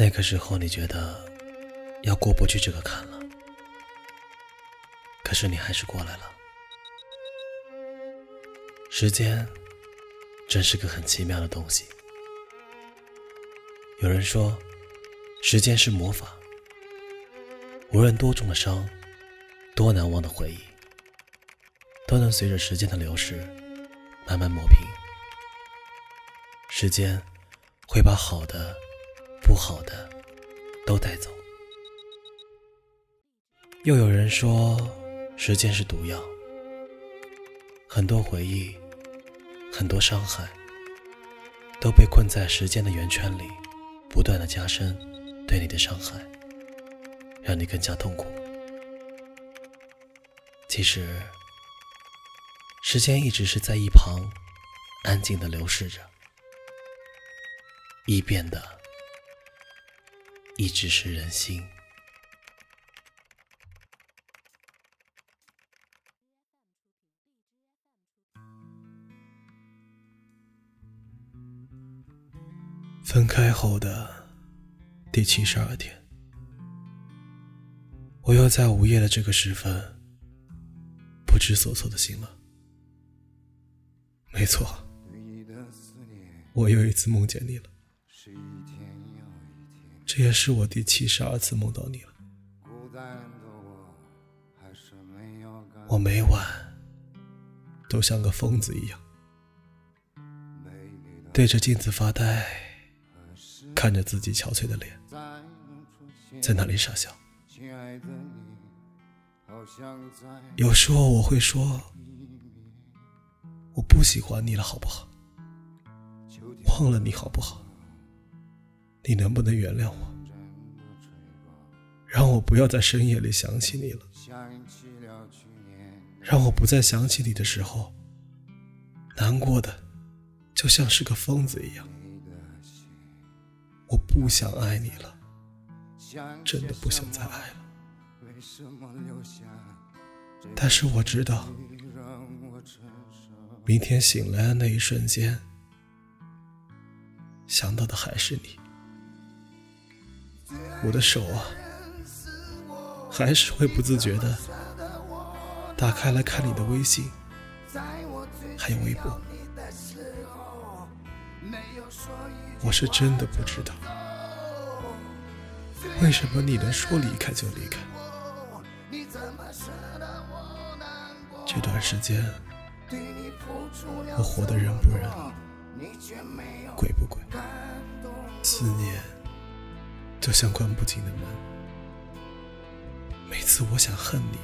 那个时候你觉得要过不去这个坎了，可是你还是过来了。时间真是个很奇妙的东西。有人说，时间是魔法，无论多重的伤，多难忘的回忆，都能随着时间的流逝慢慢磨平。时间会把好的。不好的都带走。又有人说，时间是毒药，很多回忆，很多伤害，都被困在时间的圆圈里，不断的加深对你的伤害，让你更加痛苦。其实，时间一直是在一旁安静的流逝着，易变的。一直是人心。分开后的第七十二天，我又在午夜的这个时分不知所措的醒了。没错，我又一次梦见你了。这也是我第七十二次梦到你了。我每晚都像个疯子一样，对着镜子发呆，看着自己憔悴的脸，在那里傻笑。有时候我会说，我不喜欢你了，好不好？忘了你好不好？你能不能原谅我，让我不要在深夜里想起你了，让我不再想起你的时候，难过的就像是个疯子一样。我不想爱你了，真的不想再爱了。但是我知道，明天醒来的那一瞬间，想到的还是你。我的手啊，还是会不自觉的打开来看你的微信，还有微博。我是真的不知道，为什么你能说离开就离开。这段时间，我活得人不人，鬼不鬼，思念。就像关不紧的门，每次我想恨你，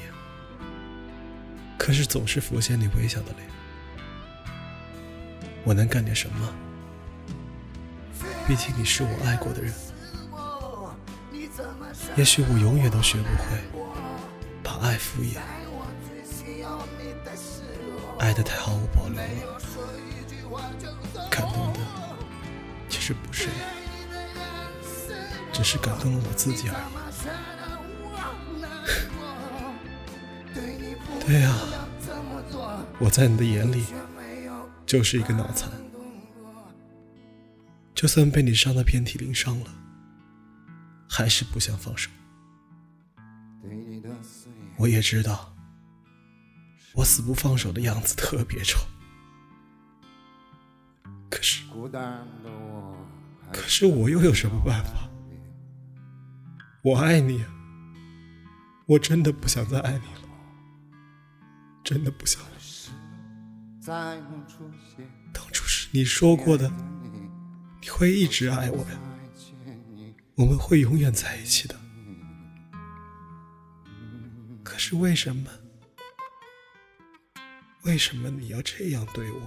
可是总是浮现你微笑的脸。我能干点什么？毕竟你是我爱过的人。也许我永远都学不会把爱敷衍，爱的太毫无保留了，感动的其实不是你。只是感动了我自己而已。对呀，我在你的眼里就是一个脑残，就算被你伤得遍体鳞伤了，还是不想放手。我也知道，我死不放手的样子特别丑，可是，可是我又有什么办法？我爱你，我真的不想再爱你了，真的不想。当初是你说过的，你会一直爱我呀，我们会永远在一起的。可是为什么？为什么你要这样对我？